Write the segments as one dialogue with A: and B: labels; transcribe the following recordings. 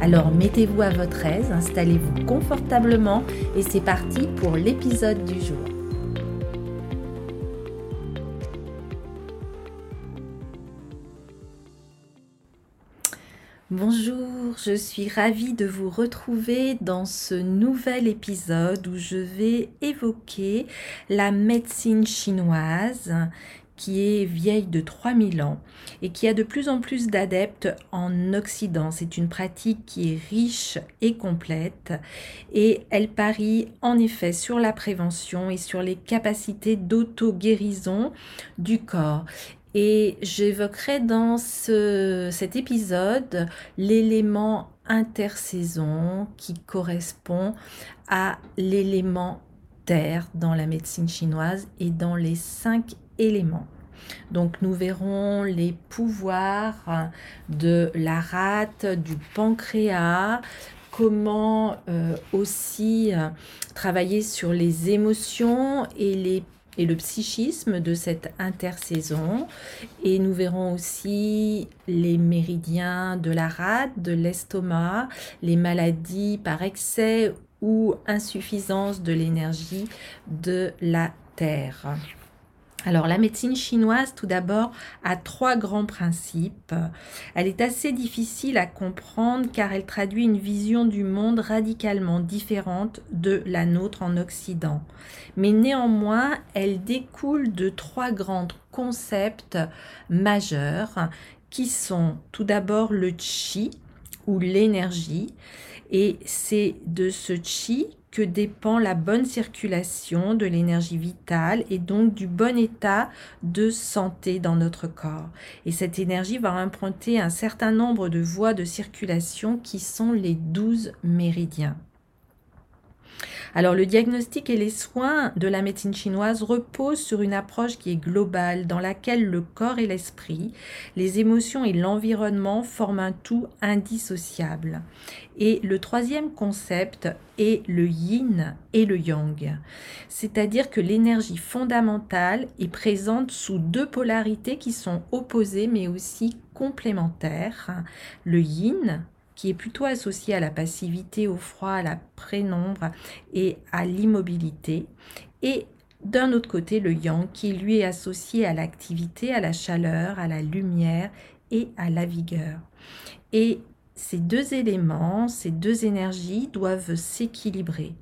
A: Alors mettez-vous à votre aise, installez-vous confortablement et c'est parti pour l'épisode du jour. Bonjour, je suis ravie de vous retrouver dans ce nouvel épisode où je vais évoquer la médecine chinoise qui est vieille de 3000 ans et qui a de plus en plus d'adeptes en Occident. C'est une pratique qui est riche et complète et elle parie en effet sur la prévention et sur les capacités d'auto-guérison du corps. Et j'évoquerai dans ce, cet épisode l'élément intersaison qui correspond à l'élément terre dans la médecine chinoise et dans les cinq éléments. Donc nous verrons les pouvoirs de la rate, du pancréas, comment euh, aussi euh, travailler sur les émotions et les et le psychisme de cette intersaison. Et nous verrons aussi les méridiens de la rate, de l'estomac, les maladies par excès ou insuffisance de l'énergie de la terre. Alors la médecine chinoise, tout d'abord, a trois grands principes. Elle est assez difficile à comprendre car elle traduit une vision du monde radicalement différente de la nôtre en Occident. Mais néanmoins, elle découle de trois grands concepts majeurs qui sont tout d'abord le chi ou l'énergie. Et c'est de ce chi dépend la bonne circulation de l'énergie vitale et donc du bon état de santé dans notre corps. Et cette énergie va emprunter un certain nombre de voies de circulation qui sont les douze méridiens. Alors le diagnostic et les soins de la médecine chinoise reposent sur une approche qui est globale, dans laquelle le corps et l'esprit, les émotions et l'environnement forment un tout indissociable. Et le troisième concept est le yin et le yang, c'est-à-dire que l'énergie fondamentale est présente sous deux polarités qui sont opposées mais aussi complémentaires. Le yin, qui est plutôt associé à la passivité, au froid, à la prénombre et à l'immobilité. Et d'un autre côté, le yang, qui lui est associé à l'activité, à la chaleur, à la lumière et à la vigueur. Et ces deux éléments, ces deux énergies doivent s'équilibrer.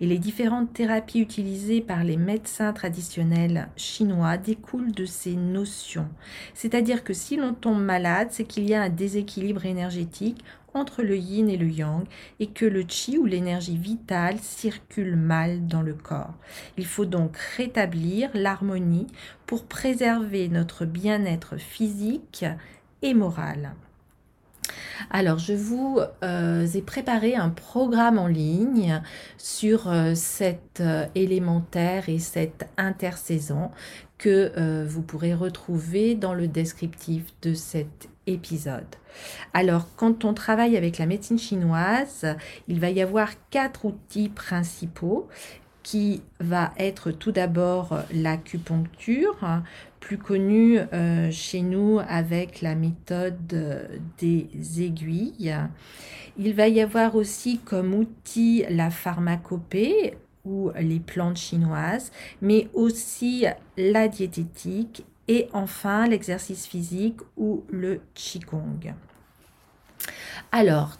A: Et les différentes thérapies utilisées par les médecins traditionnels chinois découlent de ces notions. C'est-à-dire que si l'on tombe malade, c'est qu'il y a un déséquilibre énergétique entre le yin et le yang et que le chi ou l'énergie vitale circule mal dans le corps. Il faut donc rétablir l'harmonie pour préserver notre bien-être physique et moral. Alors, je vous euh, ai préparé un programme en ligne sur euh, cette euh, élémentaire et cette intersaison que vous pourrez retrouver dans le descriptif de cet épisode. Alors, quand on travaille avec la médecine chinoise, il va y avoir quatre outils principaux qui va être tout d'abord l'acupuncture, plus connue euh, chez nous avec la méthode des aiguilles. Il va y avoir aussi comme outil la pharmacopée ou les plantes chinoises, mais aussi la diététique et enfin l'exercice physique ou le qigong. Alors,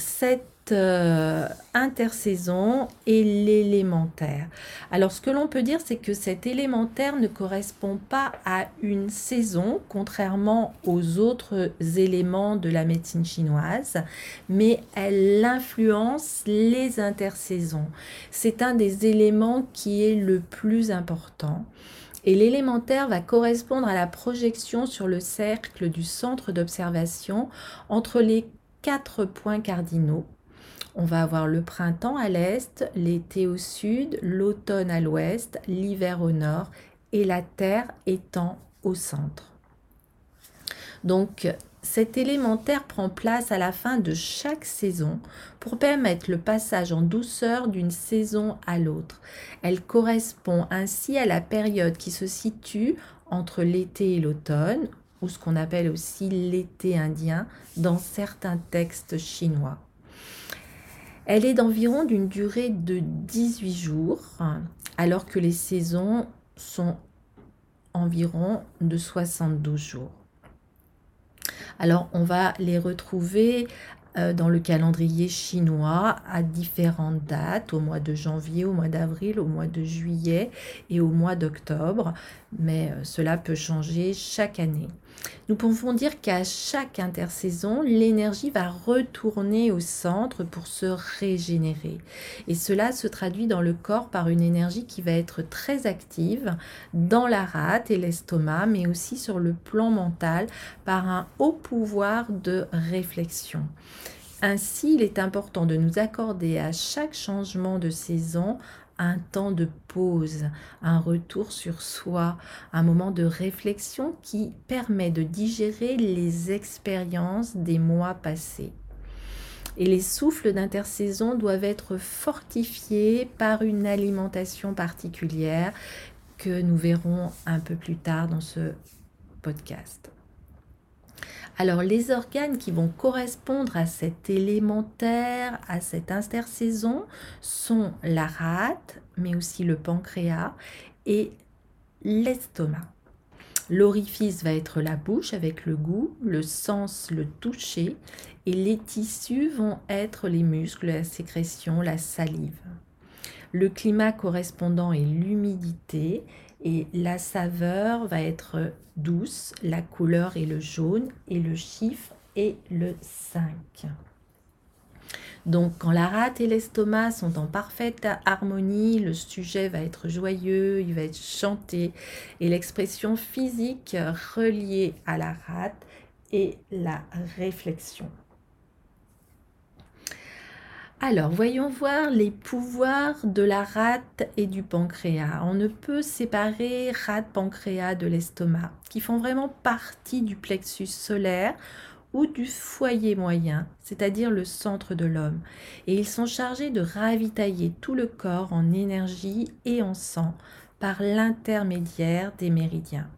A: cette euh, intersaison et l'élémentaire. Alors ce que l'on peut dire, c'est que cet élémentaire ne correspond pas à une saison, contrairement aux autres éléments de la médecine chinoise, mais elle influence les intersaisons. C'est un des éléments qui est le plus important. Et l'élémentaire va correspondre à la projection sur le cercle du centre d'observation entre les quatre points cardinaux On va avoir le printemps à l'est, l'été au sud, l'automne à l'ouest, l'hiver au nord et la Terre étant au centre. Donc cet élémentaire prend place à la fin de chaque saison pour permettre le passage en douceur d'une saison à l'autre. Elle correspond ainsi à la période qui se situe entre l'été et l'automne, ou ce qu'on appelle aussi l'été indien dans certains textes chinois. Elle est d'environ d'une durée de 18 jours, alors que les saisons sont environ de 72 jours. Alors on va les retrouver euh, dans le calendrier chinois à différentes dates, au mois de janvier, au mois d'avril, au mois de juillet et au mois d'octobre, mais euh, cela peut changer chaque année. Nous pouvons dire qu'à chaque intersaison, l'énergie va retourner au centre pour se régénérer. Et cela se traduit dans le corps par une énergie qui va être très active dans la rate et l'estomac, mais aussi sur le plan mental par un haut pouvoir de réflexion. Ainsi, il est important de nous accorder à chaque changement de saison un temps de pause, un retour sur soi, un moment de réflexion qui permet de digérer les expériences des mois passés. Et les souffles d'intersaison doivent être fortifiés par une alimentation particulière que nous verrons un peu plus tard dans ce podcast. Alors les organes qui vont correspondre à cet élémentaire, à cette intersaison, sont la rate, mais aussi le pancréas et l'estomac. L'orifice va être la bouche avec le goût, le sens, le toucher, et les tissus vont être les muscles, la sécrétion, la salive. Le climat correspondant est l'humidité et la saveur va être douce, la couleur est le jaune et le chiffre est le 5. Donc quand la rate et l'estomac sont en parfaite harmonie, le sujet va être joyeux, il va être chanté et l'expression physique reliée à la rate est la réflexion. Alors, voyons voir les pouvoirs de la rate et du pancréas. On ne peut séparer rate-pancréas de l'estomac, qui font vraiment partie du plexus solaire ou du foyer moyen, c'est-à-dire le centre de l'homme. Et ils sont chargés de ravitailler tout le corps en énergie et en sang par l'intermédiaire des méridiens.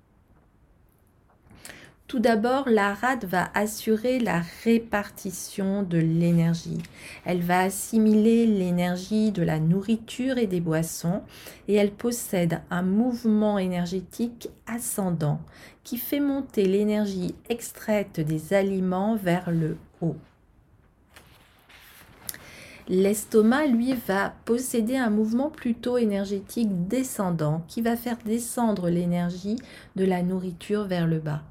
A: Tout d'abord, la rate va assurer la répartition de l'énergie. Elle va assimiler l'énergie de la nourriture et des boissons et elle possède un mouvement énergétique ascendant qui fait monter l'énergie extraite des aliments vers le haut. L'estomac, lui, va posséder un mouvement plutôt énergétique descendant qui va faire descendre l'énergie de la nourriture vers le bas.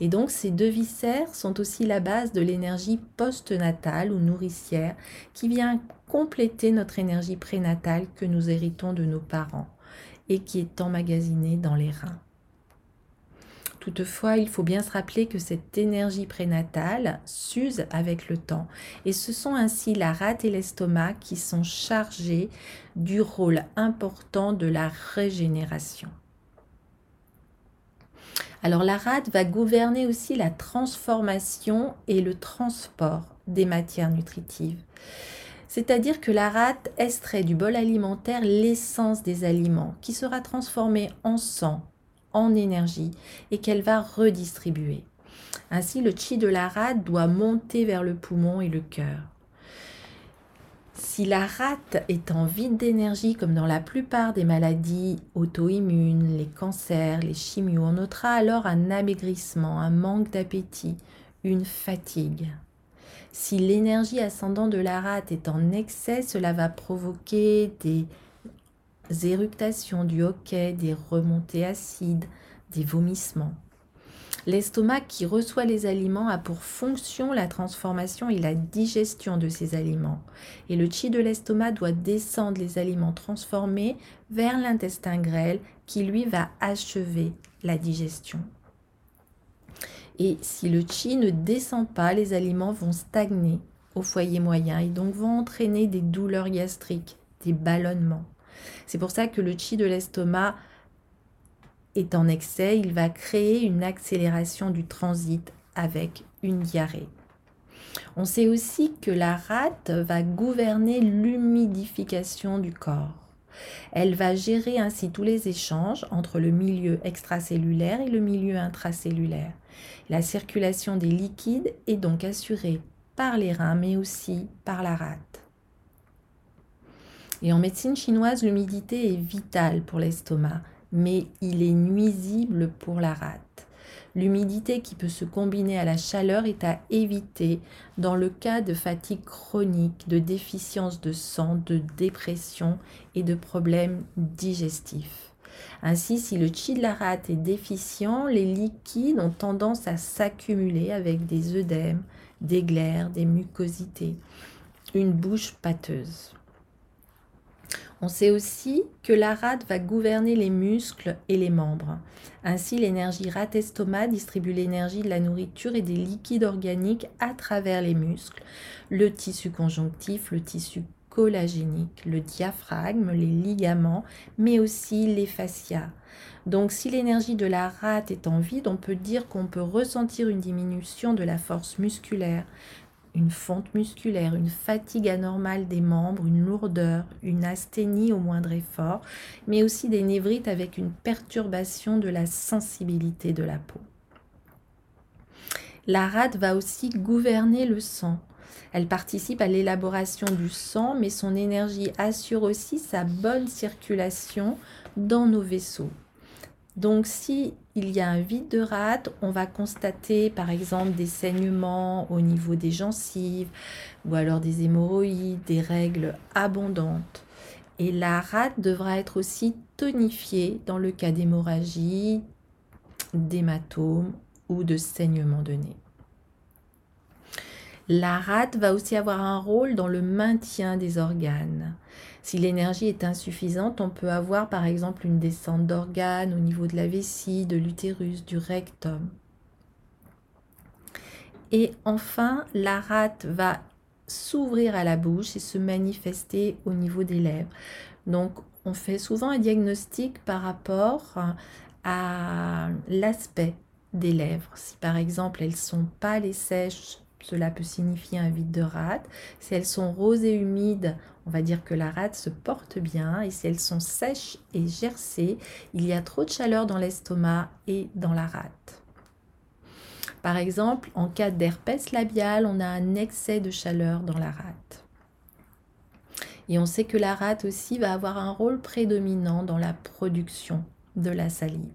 A: Et donc ces deux viscères sont aussi la base de l'énergie postnatale ou nourricière qui vient compléter notre énergie prénatale que nous héritons de nos parents et qui est emmagasinée dans les reins. Toutefois, il faut bien se rappeler que cette énergie prénatale s'use avec le temps et ce sont ainsi la rate et l'estomac qui sont chargés du rôle important de la régénération. Alors la rate va gouverner aussi la transformation et le transport des matières nutritives. C'est-à-dire que la rate extrait du bol alimentaire l'essence des aliments qui sera transformée en sang, en énergie et qu'elle va redistribuer. Ainsi, le chi de la rate doit monter vers le poumon et le cœur. Si la rate est en vide d'énergie, comme dans la plupart des maladies auto-immunes, les cancers, les chimios, on notera alors un amaigrissement, un manque d'appétit, une fatigue. Si l'énergie ascendante de la rate est en excès, cela va provoquer des éructations du hoquet, des remontées acides, des vomissements. L'estomac qui reçoit les aliments a pour fonction la transformation et la digestion de ces aliments. Et le chi de l'estomac doit descendre les aliments transformés vers l'intestin grêle qui lui va achever la digestion. Et si le chi ne descend pas, les aliments vont stagner au foyer moyen et donc vont entraîner des douleurs gastriques, des ballonnements. C'est pour ça que le chi de l'estomac est en excès, il va créer une accélération du transit avec une diarrhée. On sait aussi que la rate va gouverner l'humidification du corps. Elle va gérer ainsi tous les échanges entre le milieu extracellulaire et le milieu intracellulaire. La circulation des liquides est donc assurée par les reins mais aussi par la rate. Et en médecine chinoise, l'humidité est vitale pour l'estomac, mais il est nuisible pour la rate. L'humidité qui peut se combiner à la chaleur est à éviter dans le cas de fatigue chronique, de déficience de sang, de dépression et de problèmes digestifs. Ainsi, si le chi de la rate est déficient, les liquides ont tendance à s'accumuler avec des œdèmes, des glaires, des mucosités, une bouche pâteuse. On sait aussi que la rate va gouverner les muscles et les membres. Ainsi, l'énergie rate-estomac distribue l'énergie de la nourriture et des liquides organiques à travers les muscles, le tissu conjonctif, le tissu collagénique, le diaphragme, les ligaments, mais aussi les fascias. Donc si l'énergie de la rate est en vide, on peut dire qu'on peut ressentir une diminution de la force musculaire, une fonte musculaire, une fatigue anormale des membres, une lourdeur, une asthénie au moindre effort, mais aussi des névrites avec une perturbation de la sensibilité de la peau. La rate va aussi gouverner le sang. Elle participe à l'élaboration du sang, mais son énergie assure aussi sa bonne circulation dans nos vaisseaux. Donc si il y a un vide de rate, on va constater par exemple des saignements au niveau des gencives ou alors des hémorroïdes, des règles abondantes. Et la rate devra être aussi tonifiée dans le cas d'hémorragie, d'hématome ou de saignement de nez. La rate va aussi avoir un rôle dans le maintien des organes. Si l'énergie est insuffisante, on peut avoir par exemple une descente d'organes au niveau de la vessie, de l'utérus, du rectum. Et enfin, la rate va s'ouvrir à la bouche et se manifester au niveau des lèvres. Donc, on fait souvent un diagnostic par rapport à l'aspect des lèvres. Si par exemple elles sont pâles et sèches, cela peut signifier un vide de rate. Si elles sont roses et humides, on va dire que la rate se porte bien. Et si elles sont sèches et gercées, il y a trop de chaleur dans l'estomac et dans la rate. Par exemple, en cas d'herpès labial, on a un excès de chaleur dans la rate. Et on sait que la rate aussi va avoir un rôle prédominant dans la production de la salive.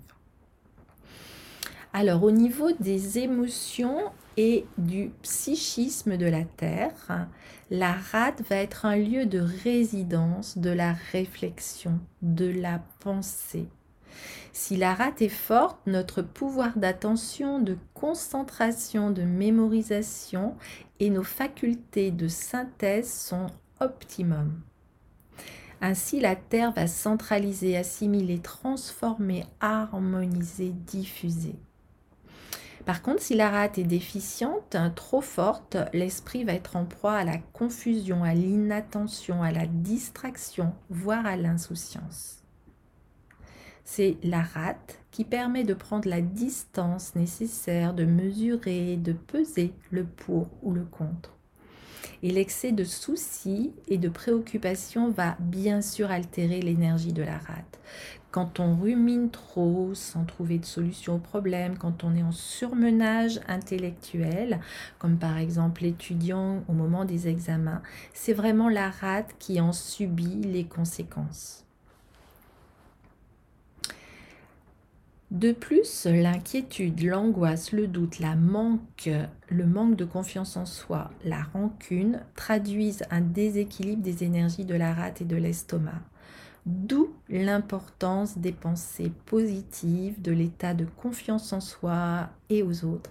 A: Alors au niveau des émotions, et du psychisme de la Terre, la rate va être un lieu de résidence de la réflexion, de la pensée. Si la rate est forte, notre pouvoir d'attention, de concentration, de mémorisation et nos facultés de synthèse sont optimum. Ainsi, la Terre va centraliser, assimiler, transformer, harmoniser, diffuser. Par contre, si la rate est déficiente, trop forte, l'esprit va être en proie à la confusion, à l'inattention, à la distraction, voire à l'insouciance. C'est la rate qui permet de prendre la distance nécessaire, de mesurer, de peser le pour ou le contre. Et l'excès de soucis et de préoccupations va bien sûr altérer l'énergie de la rate. Quand on rumine trop sans trouver de solution au problème, quand on est en surmenage intellectuel, comme par exemple l'étudiant au moment des examens, c'est vraiment la rate qui en subit les conséquences. De plus, l'inquiétude, l'angoisse, le doute, le manque de confiance en soi, la rancune traduisent un déséquilibre des énergies de la rate et de l'estomac. D'où l'importance des pensées positives, de l'état de confiance en soi et aux autres,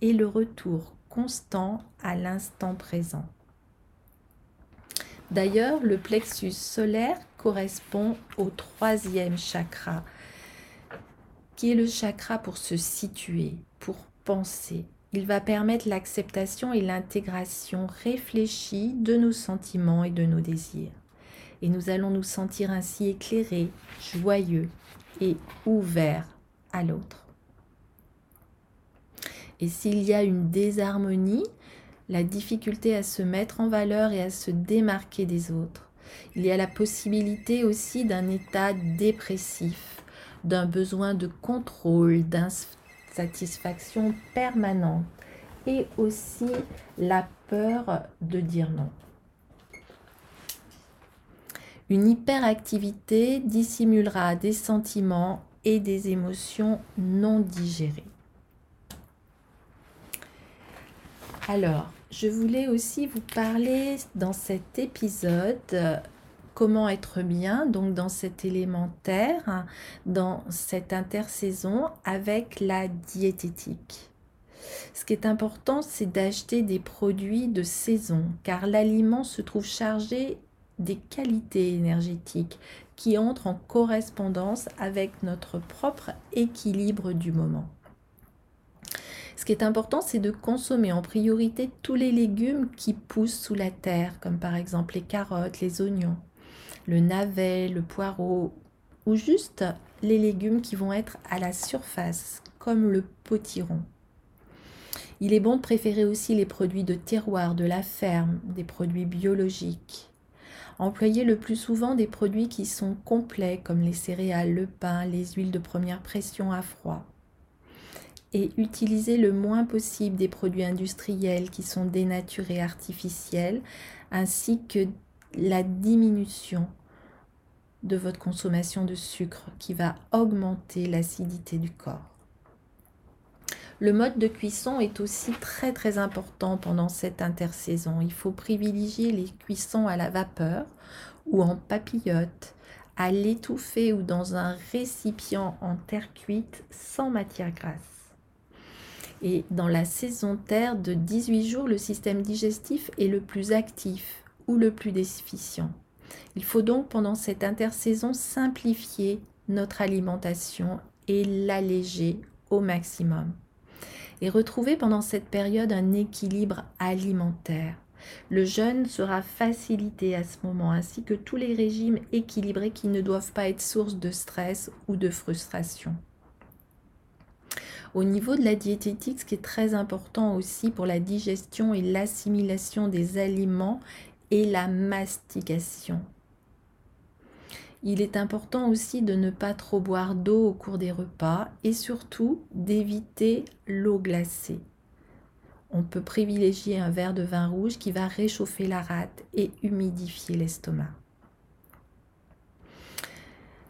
A: et le retour constant à l'instant présent. D'ailleurs, le plexus solaire correspond au troisième chakra, qui est le chakra pour se situer, pour penser, Il va permettre l'acceptation et l'intégration réfléchie de nos sentiments et de nos désirs. Et nous allons nous sentir ainsi éclairés, joyeux et ouverts à l'autre. Et s'il y a une désharmonie, la difficulté à se mettre en valeur et à se démarquer des autres, il y a la possibilité aussi d'un état dépressif, d'un besoin de contrôle, d'insatisfaction permanente et aussi la peur de dire non. Une hyperactivité dissimulera des sentiments et des émotions non digérées. Alors, je voulais aussi vous parler dans cet épisode euh, comment être bien, donc dans cet élémentaire, dans cette intersaison avec la diététique. Ce qui est important, c'est d'acheter des produits de saison, car l'aliment se trouve chargé des qualités énergétiques qui entrent en correspondance avec notre propre équilibre du moment. Ce qui est important, c'est de consommer en priorité tous les légumes qui poussent sous la terre, comme par exemple les carottes, les oignons, le navet, le poireau, ou juste les légumes qui vont être à la surface, comme le potiron. Il est bon de préférer aussi les produits de terroir, de la ferme, des produits biologiques. Employez le plus souvent des produits qui sont complets, comme les céréales, le pain, les huiles de première pression à froid et utiliser le moins possible des produits industriels qui sont dénaturés artificiels, ainsi que la diminution de votre consommation de sucre qui va augmenter l'acidité du corps. Le mode de cuisson est aussi très très important pendant cette intersaison. Il faut privilégier les cuissons à la vapeur ou en papillote, à l'étouffer ou dans un récipient en terre cuite sans matière grasse. Et dans la saison terre de 18 jours, le système digestif est le plus actif ou le plus déficient. Il faut donc pendant cette intersaison simplifier notre alimentation et l'alléger au maximum. Et retrouver pendant cette période un équilibre alimentaire. Le jeûne sera facilité à ce moment, ainsi que tous les régimes équilibrés qui ne doivent pas être source de stress ou de frustration. Au niveau de la diététique, ce qui est très important aussi pour la digestion et l'assimilation des aliments est la mastication. Il est important aussi de ne pas trop boire d'eau au cours des repas et surtout d'éviter l'eau glacée. On peut privilégier un verre de vin rouge qui va réchauffer la rate et humidifier l'estomac.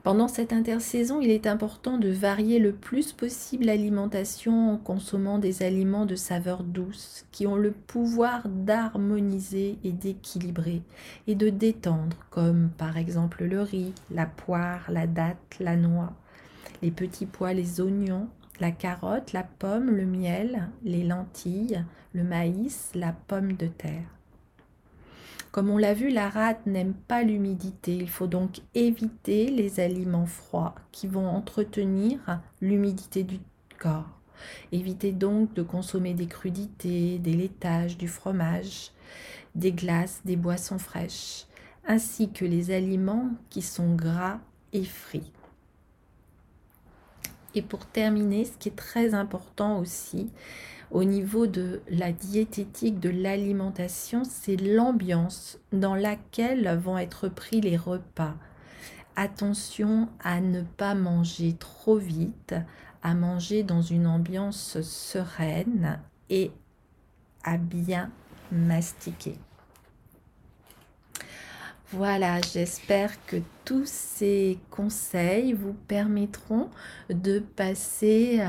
A: Pendant cette intersaison, il est important de varier le plus possible l'alimentation en consommant des aliments de saveur douce qui ont le pouvoir d'harmoniser et d'équilibrer et de détendre, comme par exemple le riz, la poire, la date, la noix, les petits pois, les oignons, la carotte, la pomme, le miel, les lentilles, le maïs, la pomme de terre. Comme on l'a vu, la rate n'aime pas l'humidité. Il faut donc éviter les aliments froids qui vont entretenir l'humidité du corps. Évitez donc de consommer des crudités, des laitages, du fromage, des glaces, des boissons fraîches, ainsi que les aliments qui sont gras et frits. Et pour terminer, ce qui est très important aussi, au niveau de la diététique, de l'alimentation, c'est l'ambiance dans laquelle vont être pris les repas. Attention à ne pas manger trop vite, à manger dans une ambiance sereine et à bien mastiquer. Voilà, j'espère que tous ces conseils vous permettront de passer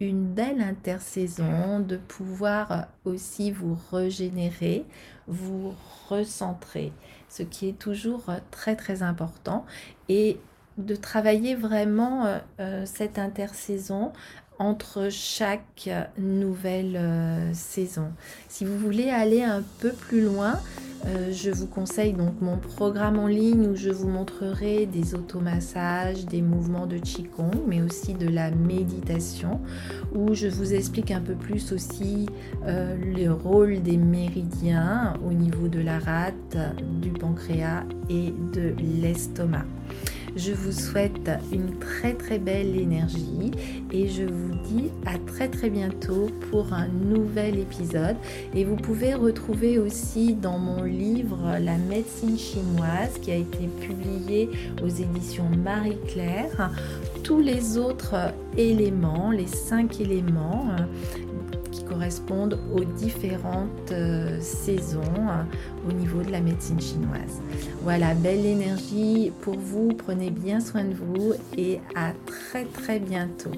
A: une belle intersaison, de pouvoir aussi vous régénérer, vous recentrer, ce qui est toujours très très important, et de travailler vraiment euh, euh, cette intersaison entre chaque nouvelle euh, saison. Si vous voulez aller un peu plus loin, Euh, je vous conseille donc mon programme en ligne où je vous montrerai des automassages, des mouvements de Qigong, mais aussi de la méditation, où je vous explique un peu plus aussi euh, le rôle des méridiens au niveau de la rate, du pancréas et de l'estomac. Je vous souhaite une très très belle énergie et je vous dis à très très bientôt pour un nouvel épisode. Et vous pouvez retrouver aussi dans mon livre La médecine chinoise qui a été publié aux éditions Marie-Claire tous les autres éléments, les cinq éléments correspondent aux différentes euh, saisons euh, au niveau de la médecine chinoise. Voilà, belle énergie pour vous, prenez bien soin de vous et à très très bientôt.